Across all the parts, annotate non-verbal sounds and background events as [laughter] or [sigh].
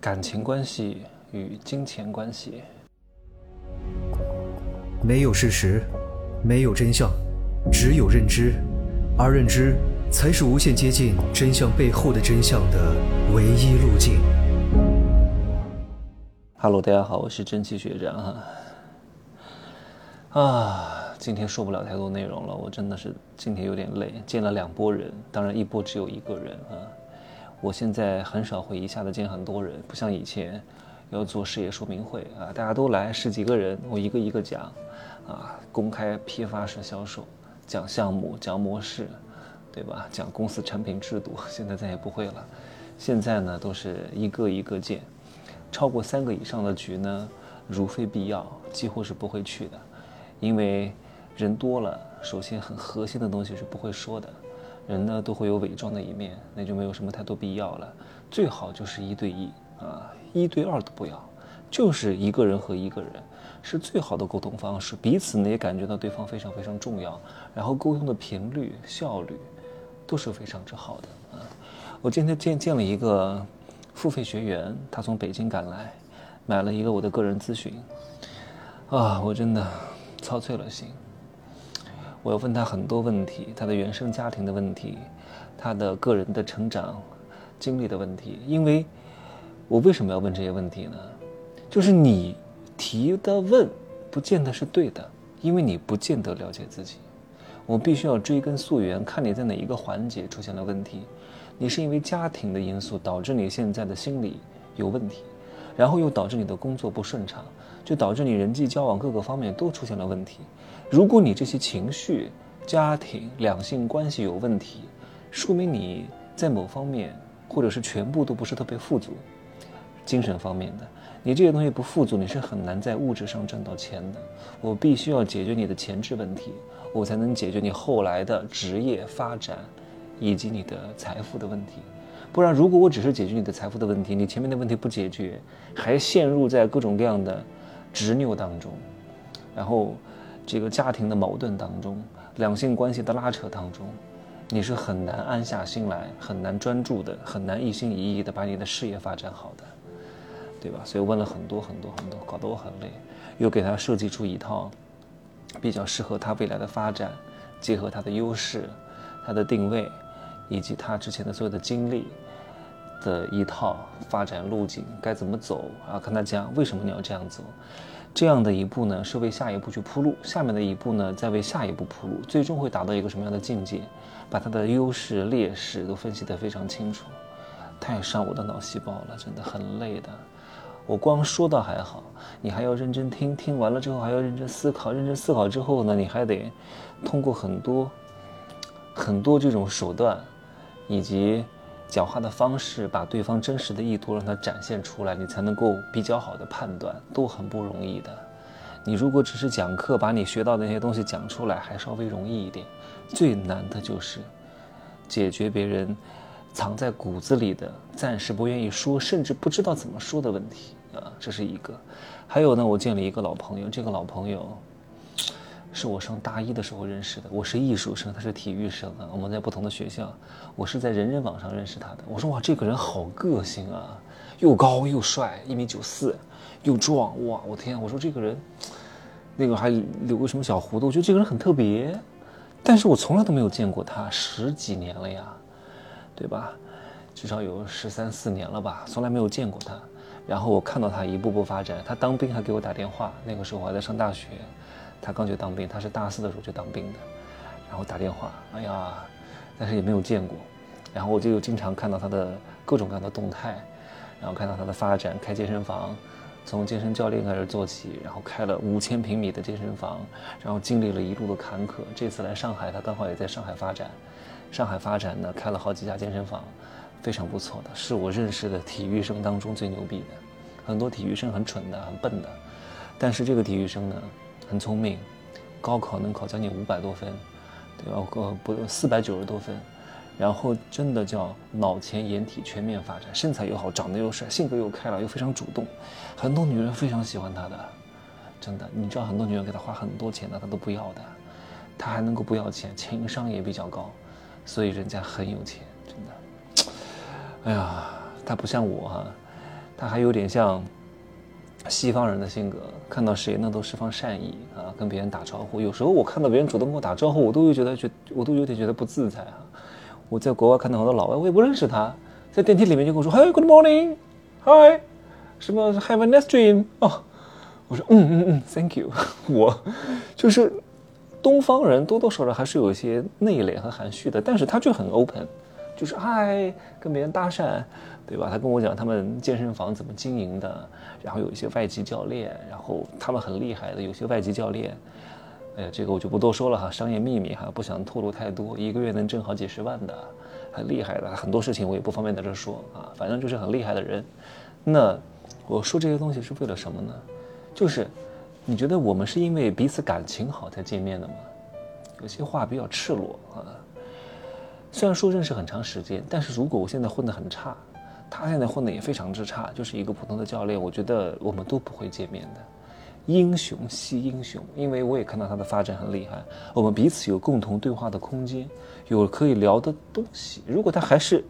感情关系与金钱关系。没有事实，没有真相，只有认知，而认知才是无限接近真相背后的真相的唯一路径。Hello，大家好，我是蒸汽学长哈。啊，今天说不了太多内容了，我真的是今天有点累，见了两拨人，当然一波只有一个人啊。我现在很少会一下子见很多人，不像以前要做事业说明会啊，大家都来十几个人，我一个一个讲，啊，公开批发式销售，讲项目，讲模式，对吧？讲公司产品制度，现在再也不会了。现在呢，都是一个一个见。超过三个以上的局呢，如非必要，几乎是不会去的，因为人多了，首先很核心的东西是不会说的，人呢都会有伪装的一面，那就没有什么太多必要了。最好就是一对一啊，一对二都不要，就是一个人和一个人是最好的沟通方式，彼此呢也感觉到对方非常非常重要，然后沟通的频率、效率都是非常之好的啊。我今天见见了一个。付费学员，他从北京赶来，买了一个我的个人咨询，啊，我真的操碎了心。我要问他很多问题，他的原生家庭的问题，他的个人的成长经历的问题。因为，我为什么要问这些问题呢？就是你提的问，不见得是对的，因为你不见得了解自己。我必须要追根溯源，看你在哪一个环节出现了问题。你是因为家庭的因素导致你现在的心理有问题，然后又导致你的工作不顺畅，就导致你人际交往各个方面都出现了问题。如果你这些情绪、家庭、两性关系有问题，说明你在某方面或者是全部都不是特别富足。精神方面的，你这些东西不富足，你是很难在物质上赚到钱的。我必须要解决你的前置问题，我才能解决你后来的职业发展。以及你的财富的问题，不然如果我只是解决你的财富的问题，你前面的问题不解决，还陷入在各种各样的执拗当中，然后这个家庭的矛盾当中，两性关系的拉扯当中，你是很难安下心来，很难专注的，很难一心一意的把你的事业发展好的，对吧？所以问了很多很多很多，搞得我很累，又给他设计出一套比较适合他未来的发展，结合他的优势，他的定位。以及他之前的所有的经历的一套发展路径该怎么走啊？跟他讲为什么你要这样走，这样的一步呢是为下一步去铺路，下面的一步呢再为下一步铺路，最终会达到一个什么样的境界？把他的优势劣势都分析得非常清楚，太伤我的脑细胞了，真的很累的。我光说到还好，你还要认真听，听完了之后还要认真思考，认真思考之后呢，你还得通过很多很多这种手段。以及讲话的方式，把对方真实的意图让他展现出来，你才能够比较好的判断，都很不容易的。你如果只是讲课，把你学到的那些东西讲出来，还稍微容易一点。最难的就是解决别人藏在骨子里的、暂时不愿意说，甚至不知道怎么说的问题啊，这是一个。还有呢，我见了一个老朋友，这个老朋友。是我上大一的时候认识的，我是艺术生，他是体育生啊，我们在不同的学校。我是在人人网上认识他的。我说哇，这个人好个性啊，又高又帅，一米九四，又壮，哇，我天，我说这个人，那个还留个什么小胡子，我觉得这个人很特别。但是我从来都没有见过他，十几年了呀，对吧？至少有十三四年了吧，从来没有见过他。然后我看到他一步步发展，他当兵还给我打电话，那个时候我还在上大学。他刚去当兵，他是大四的时候去当兵的，然后打电话，哎呀，但是也没有见过，然后我就经常看到他的各种各样的动态，然后看到他的发展，开健身房，从健身教练开始做起，然后开了五千平米的健身房，然后经历了一路的坎坷。这次来上海，他刚好也在上海发展，上海发展呢，开了好几家健身房，非常不错的，是我认识的体育生当中最牛逼的。很多体育生很蠢的，很笨的，但是这个体育生呢？很聪明，高考能考将近五百多分，对吧？呃，不，四百九十多分，然后真的叫脑前眼体全面发展，身材又好，长得又帅，性格又开朗，又非常主动，很多女人非常喜欢他的，真的。你知道很多女人给他花很多钱的，他都不要的，他还能够不要钱，情商也比较高，所以人家很有钱，真的。哎呀，他不像我哈。他还有点像西方人的性格，看到谁呢都释放善意啊，跟别人打招呼。有时候我看到别人主动跟我打招呼，我都会觉得觉我都有点觉得不自在啊。我在国外看到好多老外，我也不认识他，在电梯里面就跟我说：“Hi，Good morning，Hi，什么 Have a nice dream。”哦，我说：“嗯嗯嗯，Thank you。[laughs] ”我就是东方人，多多少少还是有一些内敛和含蓄的，但是他就很 open，就是嗨，跟别人搭讪。对吧？他跟我讲他们健身房怎么经营的，然后有一些外籍教练，然后他们很厉害的，有些外籍教练，哎呀，这个我就不多说了哈，商业秘密哈，不想透露太多。一个月能挣好几十万的，很厉害的，很多事情我也不方便在这说啊，反正就是很厉害的人。那我说这些东西是为了什么呢？就是你觉得我们是因为彼此感情好才见面的吗？有些话比较赤裸啊。虽然说认识很长时间，但是如果我现在混得很差。他现在混得也非常之差，就是一个普通的教练。我觉得我们都不会见面的。英雄惜英雄，因为我也看到他的发展很厉害，我们彼此有共同对话的空间，有可以聊的东西。如果他还是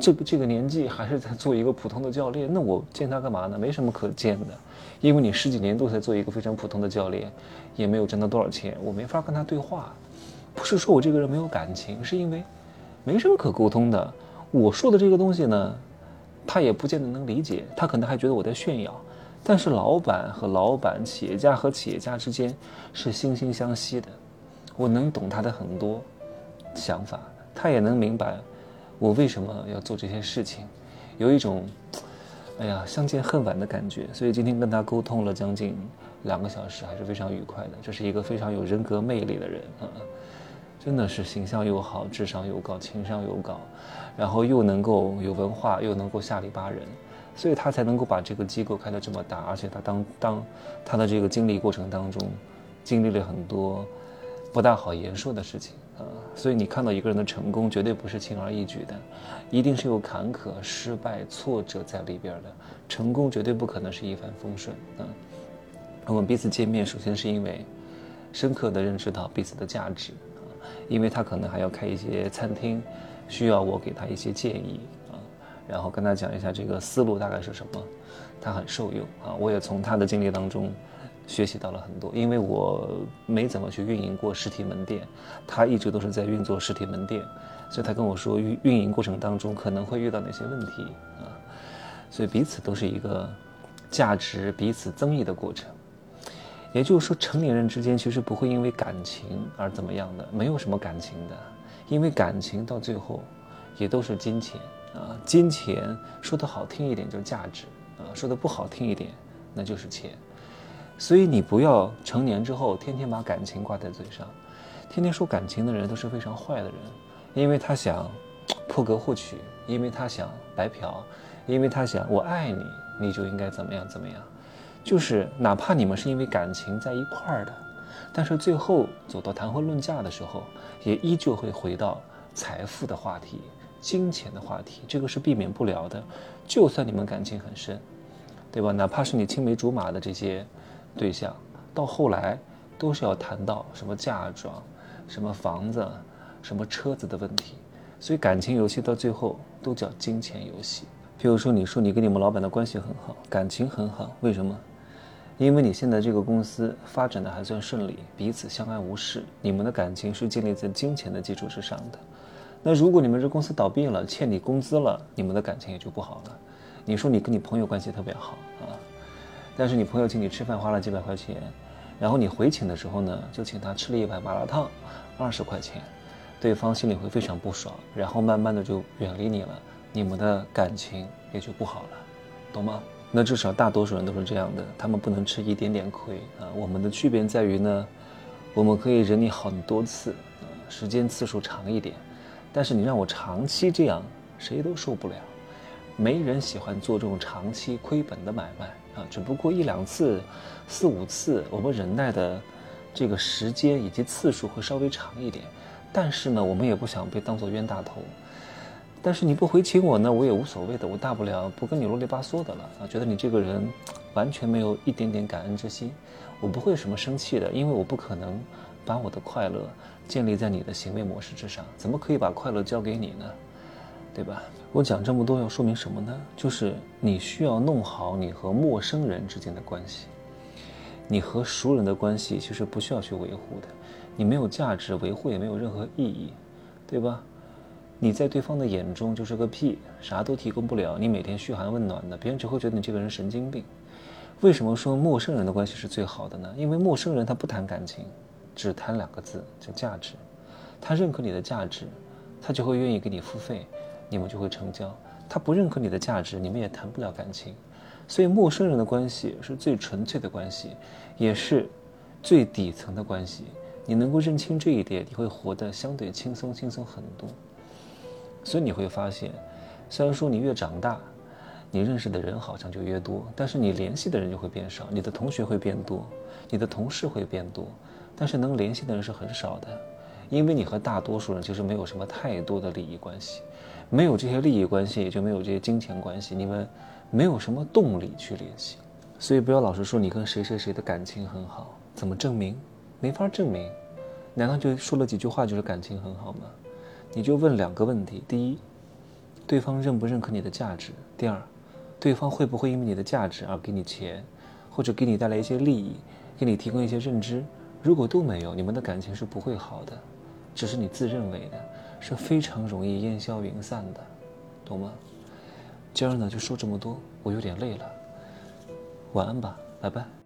这个这个年纪，还是在做一个普通的教练，那我见他干嘛呢？没什么可见的，因为你十几年都在做一个非常普通的教练，也没有挣到多少钱，我没法跟他对话。不是说我这个人没有感情，是因为没什么可沟通的。我说的这个东西呢？他也不见得能理解，他可能还觉得我在炫耀。但是老板和老板，企业家和企业家之间是惺惺相惜的，我能懂他的很多想法，他也能明白我为什么要做这些事情，有一种哎呀相见恨晚的感觉。所以今天跟他沟通了将近两个小时，还是非常愉快的。这是一个非常有人格魅力的人啊。真的是形象又好，智商又高，情商又高，然后又能够有文化，又能够下里巴人，所以他才能够把这个机构开得这么大。而且他当当他的这个经历过程当中，经历了很多不大好言说的事情啊。所以你看到一个人的成功，绝对不是轻而易举的，一定是有坎坷、失败、挫折在里边的。成功绝对不可能是一帆风顺啊。我们彼此见面，首先是因为深刻的认识到彼此的价值。因为他可能还要开一些餐厅，需要我给他一些建议啊，然后跟他讲一下这个思路大概是什么，他很受用啊。我也从他的经历当中学习到了很多，因为我没怎么去运营过实体门店，他一直都是在运作实体门店，所以他跟我说运运营过程当中可能会遇到哪些问题啊，所以彼此都是一个价值彼此增益的过程。也就是说，成年人之间其实不会因为感情而怎么样的，没有什么感情的，因为感情到最后，也都是金钱啊。金钱说的好听一点就是价值啊，说的不好听一点那就是钱。所以你不要成年之后天天把感情挂在嘴上，天天说感情的人都是非常坏的人，因为他想破格获取，因为他想白嫖，因为他想我爱你，你就应该怎么样怎么样。就是哪怕你们是因为感情在一块儿的，但是最后走到谈婚论嫁的时候，也依旧会回到财富的话题、金钱的话题，这个是避免不了的。就算你们感情很深，对吧？哪怕是你青梅竹马的这些对象，到后来都是要谈到什么嫁妆、什么房子、什么车子的问题。所以感情游戏到最后都叫金钱游戏。比如说，你说你跟你们老板的关系很好，感情很好，为什么？因为你现在这个公司发展的还算顺利，彼此相安无事，你们的感情是建立在金钱的基础之上的。那如果你们这公司倒闭了，欠你工资了，你们的感情也就不好了。你说你跟你朋友关系特别好啊，但是你朋友请你吃饭花了几百块钱，然后你回请的时候呢，就请他吃了一碗麻辣烫，二十块钱，对方心里会非常不爽，然后慢慢的就远离你了，你们的感情也就不好了，懂吗？那至少大多数人都是这样的，他们不能吃一点点亏啊。我们的区别在于呢，我们可以忍你很多次，啊，时间次数长一点，但是你让我长期这样，谁都受不了。没人喜欢做这种长期亏本的买卖啊。只不过一两次、四五次，我们忍耐的这个时间以及次数会稍微长一点，但是呢，我们也不想被当做冤大头。但是你不回请我呢，我也无所谓的，我大不了不跟你啰里吧嗦的了啊。觉得你这个人 [tsk] 完全没有一点点感恩之心，我不会什么生气的，因为我不可能把我的快乐建立在你的行为模式之上，怎么可以把快乐交给你呢？对吧？我讲这么多要说明什么呢？就是你需要弄好你和陌生人之间的关系，你和熟人的关系其实不需要去维护的，你没有价值，维护也没有任何意义，对吧？你在对方的眼中就是个屁，啥都提供不了，你每天嘘寒问暖的，别人只会觉得你这个人神经病。为什么说陌生人的关系是最好的呢？因为陌生人他不谈感情，只谈两个字叫价值。他认可你的价值，他就会愿意给你付费，你们就会成交。他不认可你的价值，你们也谈不了感情。所以陌生人的关系是最纯粹的关系，也是最底层的关系。你能够认清这一点，你会活得相对轻松，轻松很多。所以你会发现，虽然说你越长大，你认识的人好像就越多，但是你联系的人就会变少。你的同学会变多，你的同事会变多，但是能联系的人是很少的。因为你和大多数人其实没有什么太多的利益关系，没有这些利益关系，也就没有这些金钱关系，你们没有什么动力去联系。所以不要老是说你跟谁谁谁的感情很好，怎么证明？没法证明。难道就说了几句话就是感情很好吗？你就问两个问题：第一，对方认不认可你的价值？第二，对方会不会因为你的价值而给你钱，或者给你带来一些利益，给你提供一些认知？如果都没有，你们的感情是不会好的。只是你自认为的，是非常容易烟消云散的，懂吗？今儿呢就说这么多，我有点累了，晚安吧，拜拜。